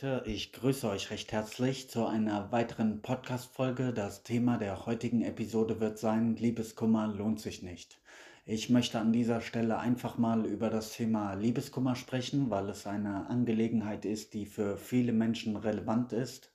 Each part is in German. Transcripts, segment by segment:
Leute, ich grüße euch recht herzlich zu einer weiteren Podcast-Folge. Das Thema der heutigen Episode wird sein: Liebeskummer lohnt sich nicht. Ich möchte an dieser Stelle einfach mal über das Thema Liebeskummer sprechen, weil es eine Angelegenheit ist, die für viele Menschen relevant ist.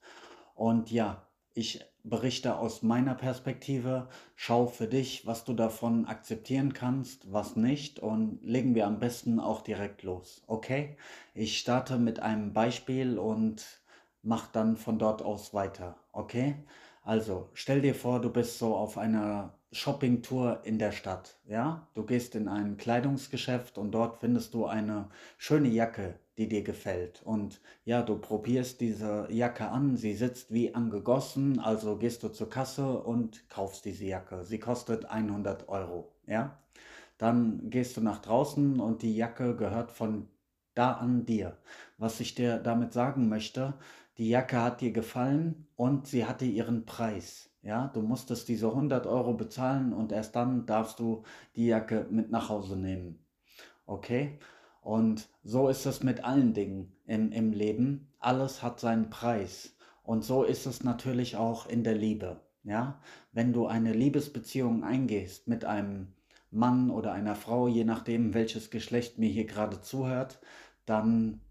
Und ja, ich berichte aus meiner Perspektive, schau für dich, was du davon akzeptieren kannst, was nicht und legen wir am besten auch direkt los. Okay? Ich starte mit einem Beispiel und mach dann von dort aus weiter. Okay? Also, stell dir vor, du bist so auf einer Shoppingtour in der Stadt, ja? Du gehst in ein Kleidungsgeschäft und dort findest du eine schöne Jacke, die dir gefällt. Und ja, du probierst diese Jacke an, sie sitzt wie angegossen, also gehst du zur Kasse und kaufst diese Jacke. Sie kostet 100 Euro, ja? Dann gehst du nach draußen und die Jacke gehört von da an dir. Was ich dir damit sagen möchte, die Jacke hat dir gefallen und sie hatte ihren Preis. Ja, du musstest diese 100 Euro bezahlen und erst dann darfst du die Jacke mit nach Hause nehmen. Okay? Und so ist es mit allen Dingen im, im Leben. Alles hat seinen Preis. Und so ist es natürlich auch in der Liebe. Ja, wenn du eine Liebesbeziehung eingehst mit einem Mann oder einer Frau, je nachdem, welches Geschlecht mir hier gerade zuhört, dann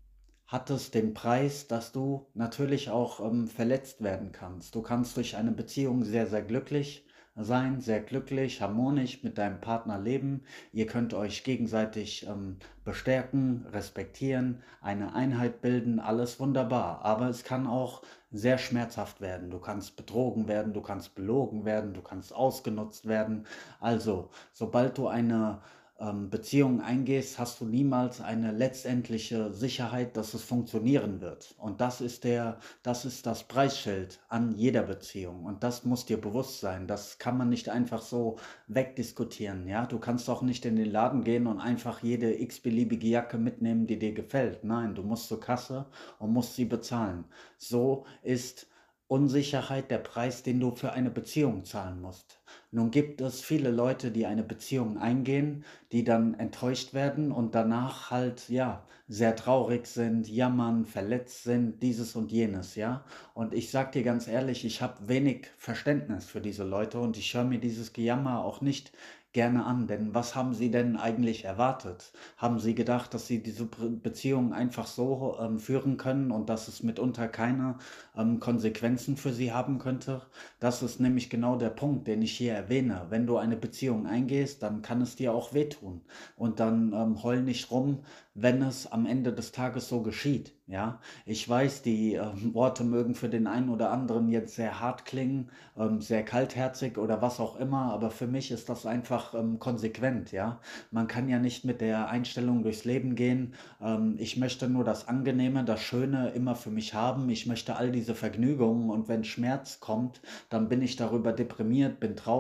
hat es den Preis, dass du natürlich auch ähm, verletzt werden kannst. Du kannst durch eine Beziehung sehr, sehr glücklich sein, sehr glücklich, harmonisch mit deinem Partner leben. Ihr könnt euch gegenseitig ähm, bestärken, respektieren, eine Einheit bilden, alles wunderbar. Aber es kann auch sehr schmerzhaft werden. Du kannst betrogen werden, du kannst belogen werden, du kannst ausgenutzt werden. Also, sobald du eine ähm, Beziehungen eingehst, hast du niemals eine letztendliche Sicherheit, dass es funktionieren wird. Und das ist der, das ist das Preisschild an jeder Beziehung. Und das muss dir bewusst sein. Das kann man nicht einfach so wegdiskutieren. Ja, du kannst auch nicht in den Laden gehen und einfach jede x-beliebige Jacke mitnehmen, die dir gefällt. Nein, du musst zur Kasse und musst sie bezahlen. So ist Unsicherheit der Preis, den du für eine Beziehung zahlen musst. Nun gibt es viele Leute, die eine Beziehung eingehen, die dann enttäuscht werden und danach halt, ja, sehr traurig sind, jammern, verletzt sind, dieses und jenes, ja. Und ich sag dir ganz ehrlich, ich habe wenig Verständnis für diese Leute und ich höre mir dieses Gejammer auch nicht gerne an, denn was haben Sie denn eigentlich erwartet? Haben Sie gedacht, dass Sie diese Beziehung einfach so ähm, führen können und dass es mitunter keine ähm, Konsequenzen für Sie haben könnte? Das ist nämlich genau der Punkt, den ich hier erwähne. Wenn du eine Beziehung eingehst, dann kann es dir auch wehtun und dann ähm, heul nicht rum, wenn es am Ende des Tages so geschieht. Ja, ich weiß, die äh, Worte mögen für den einen oder anderen jetzt sehr hart klingen, ähm, sehr kaltherzig oder was auch immer, aber für mich ist das einfach ähm, konsequent. Ja, man kann ja nicht mit der Einstellung durchs Leben gehen. Ähm, ich möchte nur das Angenehme, das Schöne immer für mich haben. Ich möchte all diese Vergnügungen und wenn Schmerz kommt, dann bin ich darüber deprimiert, bin traurig.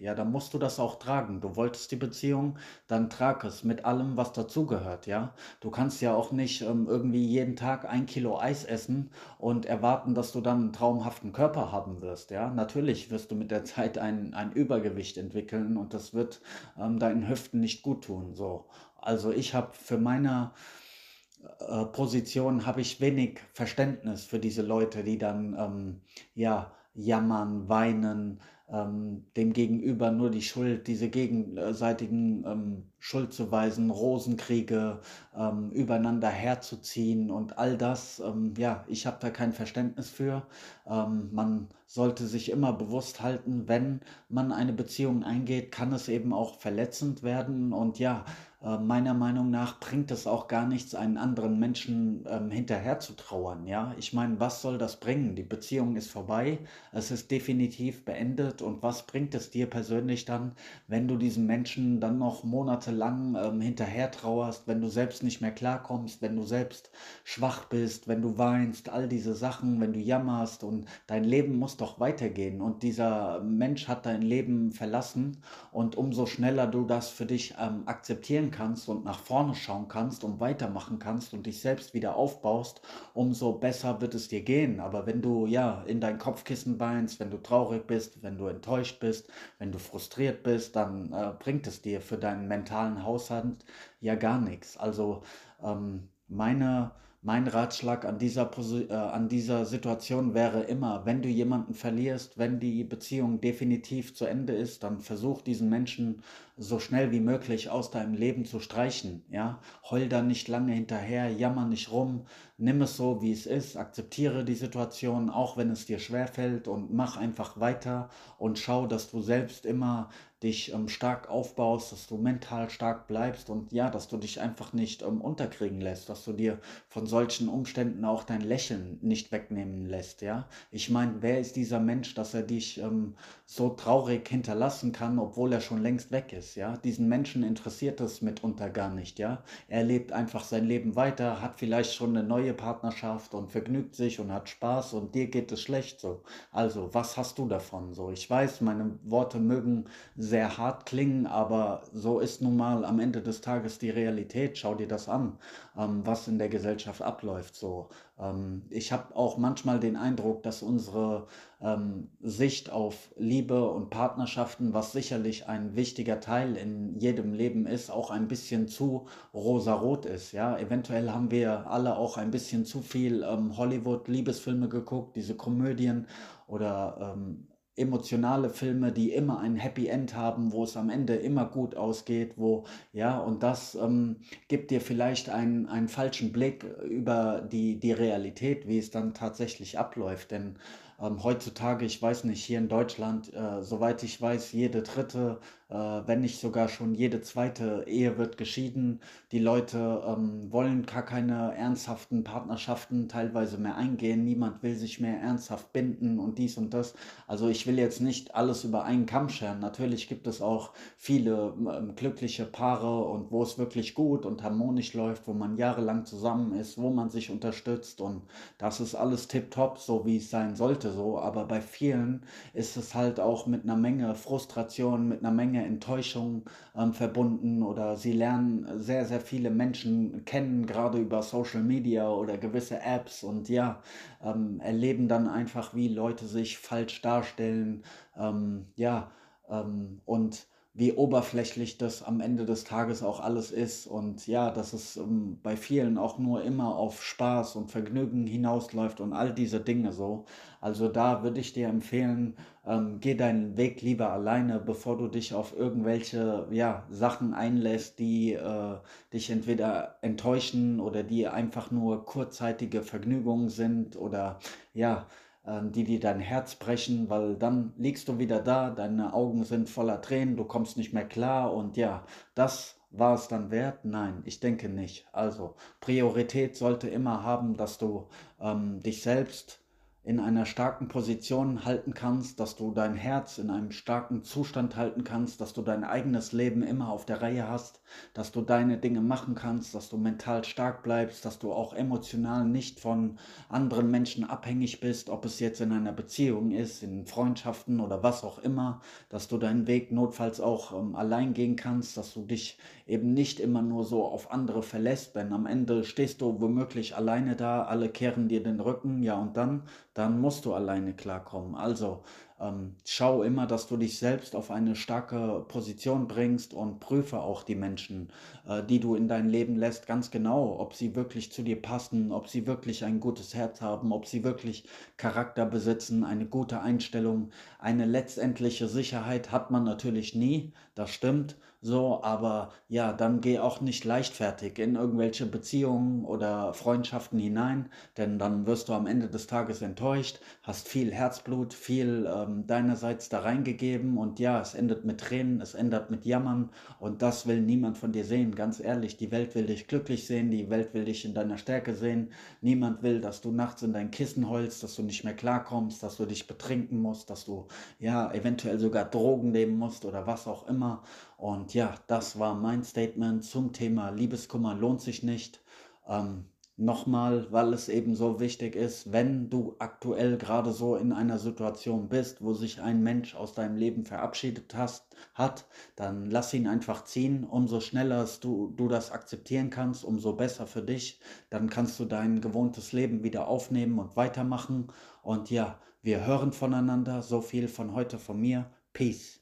Ja, dann musst du das auch tragen. Du wolltest die Beziehung, dann trag es mit allem, was dazugehört. Ja, du kannst ja auch nicht ähm, irgendwie jeden Tag Tag ein Kilo Eis essen und erwarten, dass du dann einen traumhaften Körper haben wirst. Ja, natürlich wirst du mit der Zeit ein, ein Übergewicht entwickeln und das wird ähm, deinen Hüften nicht gut tun. So, also ich habe für meine äh, Position habe ich wenig Verständnis für diese Leute, die dann ähm, ja jammern, weinen, ähm, dem Gegenüber nur die Schuld, diese gegenseitigen ähm, Schuldzuweisen, Rosenkriege ähm, übereinander herzuziehen und all das, ähm, ja, ich habe da kein Verständnis für. Ähm, man sollte sich immer bewusst halten, wenn man eine Beziehung eingeht, kann es eben auch verletzend werden und ja, äh, meiner Meinung nach bringt es auch gar nichts, einen anderen Menschen ähm, hinterher zu trauern. Ja, ich meine, was soll das bringen? Die Beziehung ist vorbei, es ist definitiv beendet und was bringt es dir persönlich dann, wenn du diesem Menschen dann noch monatelang ähm, hinterher trauerst, wenn du selbst nicht mehr klarkommst, wenn du selbst schwach bist, wenn du weinst, all diese Sachen, wenn du jammerst und dein Leben muss doch weitergehen und dieser Mensch hat dein Leben verlassen und umso schneller du das für dich ähm, akzeptieren kannst und nach vorne schauen kannst und weitermachen kannst und dich selbst wieder aufbaust, umso besser wird es dir gehen. Aber wenn du ja in dein Kopfkissen weinst, wenn du traurig bist, wenn du enttäuscht bist, wenn du frustriert bist, dann äh, bringt es dir für deinen mentalen Haushalt ja gar nichts. Also ähm, meine mein Ratschlag an dieser, äh, an dieser Situation wäre immer, wenn du jemanden verlierst, wenn die Beziehung definitiv zu Ende ist, dann versuch diesen Menschen so schnell wie möglich aus deinem Leben zu streichen. Ja? Heul da nicht lange hinterher, jammer nicht rum, nimm es so, wie es ist, akzeptiere die Situation, auch wenn es dir schwerfällt und mach einfach weiter und schau, dass du selbst immer dich ähm, stark aufbaust, dass du mental stark bleibst und ja, dass du dich einfach nicht ähm, unterkriegen lässt, dass du dir von solchen Umständen auch dein Lächeln nicht wegnehmen lässt, ja. Ich meine, wer ist dieser Mensch, dass er dich ähm, so traurig hinterlassen kann, obwohl er schon längst weg ist, ja? Diesen Menschen interessiert es mitunter gar nicht, ja. Er lebt einfach sein Leben weiter, hat vielleicht schon eine neue Partnerschaft und vergnügt sich und hat Spaß und dir geht es schlecht so. Also, was hast du davon so? Ich weiß, meine Worte mögen sehr hart klingen, aber so ist nun mal am Ende des Tages die Realität. Schau dir das an, ähm, was in der Gesellschaft abläuft. So, ich habe auch manchmal den Eindruck, dass unsere ähm, Sicht auf Liebe und Partnerschaften, was sicherlich ein wichtiger Teil in jedem Leben ist, auch ein bisschen zu rosarot ist. Ja, eventuell haben wir alle auch ein bisschen zu viel ähm, Hollywood-Liebesfilme geguckt, diese Komödien oder ähm, emotionale Filme, die immer ein Happy End haben, wo es am Ende immer gut ausgeht, wo, ja, und das ähm, gibt dir vielleicht einen, einen falschen Blick über die, die Realität, wie es dann tatsächlich abläuft. Denn ähm, heutzutage, ich weiß nicht, hier in Deutschland, äh, soweit ich weiß, jede dritte, äh, wenn nicht sogar schon jede zweite Ehe wird geschieden. Die Leute ähm, wollen gar keine ernsthaften Partnerschaften teilweise mehr eingehen. Niemand will sich mehr ernsthaft binden und dies und das. Also ich will jetzt nicht alles über einen Kamm scheren. Natürlich gibt es auch viele ähm, glückliche Paare und wo es wirklich gut und harmonisch läuft, wo man jahrelang zusammen ist, wo man sich unterstützt und das ist alles tipptopp, so wie es sein sollte so, aber bei vielen ist es halt auch mit einer Menge Frustration, mit einer Menge Enttäuschung ähm, verbunden oder sie lernen sehr, sehr viele Menschen kennen, gerade über Social Media oder gewisse Apps und ja, ähm, erleben dann einfach, wie Leute sich falsch darstellen, ähm, ja, ähm, und wie oberflächlich das am Ende des Tages auch alles ist und ja, dass es ähm, bei vielen auch nur immer auf Spaß und Vergnügen hinausläuft und all diese Dinge so. Also da würde ich dir empfehlen, ähm, geh deinen Weg lieber alleine, bevor du dich auf irgendwelche ja, Sachen einlässt, die äh, dich entweder enttäuschen oder die einfach nur kurzzeitige Vergnügungen sind oder ja, die dir dein Herz brechen, weil dann liegst du wieder da, deine Augen sind voller Tränen, du kommst nicht mehr klar und ja, das war es dann wert? Nein, ich denke nicht. Also Priorität sollte immer haben, dass du ähm, dich selbst in einer starken Position halten kannst, dass du dein Herz in einem starken Zustand halten kannst, dass du dein eigenes Leben immer auf der Reihe hast, dass du deine Dinge machen kannst, dass du mental stark bleibst, dass du auch emotional nicht von anderen Menschen abhängig bist, ob es jetzt in einer Beziehung ist, in Freundschaften oder was auch immer, dass du deinen Weg notfalls auch ähm, allein gehen kannst, dass du dich eben nicht immer nur so auf andere verlässt, denn am Ende stehst du womöglich alleine da, alle kehren dir den Rücken, ja und dann dann musst du alleine klarkommen. Also ähm, schau immer, dass du dich selbst auf eine starke Position bringst und prüfe auch die Menschen, äh, die du in dein Leben lässt, ganz genau, ob sie wirklich zu dir passen, ob sie wirklich ein gutes Herz haben, ob sie wirklich Charakter besitzen, eine gute Einstellung. Eine letztendliche Sicherheit hat man natürlich nie, das stimmt so, aber ja, dann geh auch nicht leichtfertig in irgendwelche Beziehungen oder Freundschaften hinein, denn dann wirst du am Ende des Tages enttäuscht, hast viel Herzblut, viel ähm, deinerseits da reingegeben und ja, es endet mit Tränen, es endet mit Jammern und das will niemand von dir sehen, ganz ehrlich. Die Welt will dich glücklich sehen, die Welt will dich in deiner Stärke sehen. Niemand will, dass du nachts in dein Kissen heulst, dass du nicht mehr klarkommst, dass du dich betrinken musst, dass du ja eventuell sogar Drogen nehmen musst oder was auch immer. Und ja, das war mein Statement zum Thema Liebeskummer lohnt sich nicht. Ähm, Nochmal, weil es eben so wichtig ist, wenn du aktuell gerade so in einer Situation bist, wo sich ein Mensch aus deinem Leben verabschiedet hast, hat, dann lass ihn einfach ziehen. Umso schneller du, du das akzeptieren kannst, umso besser für dich. Dann kannst du dein gewohntes Leben wieder aufnehmen und weitermachen. Und ja, wir hören voneinander. So viel von heute von mir. Peace.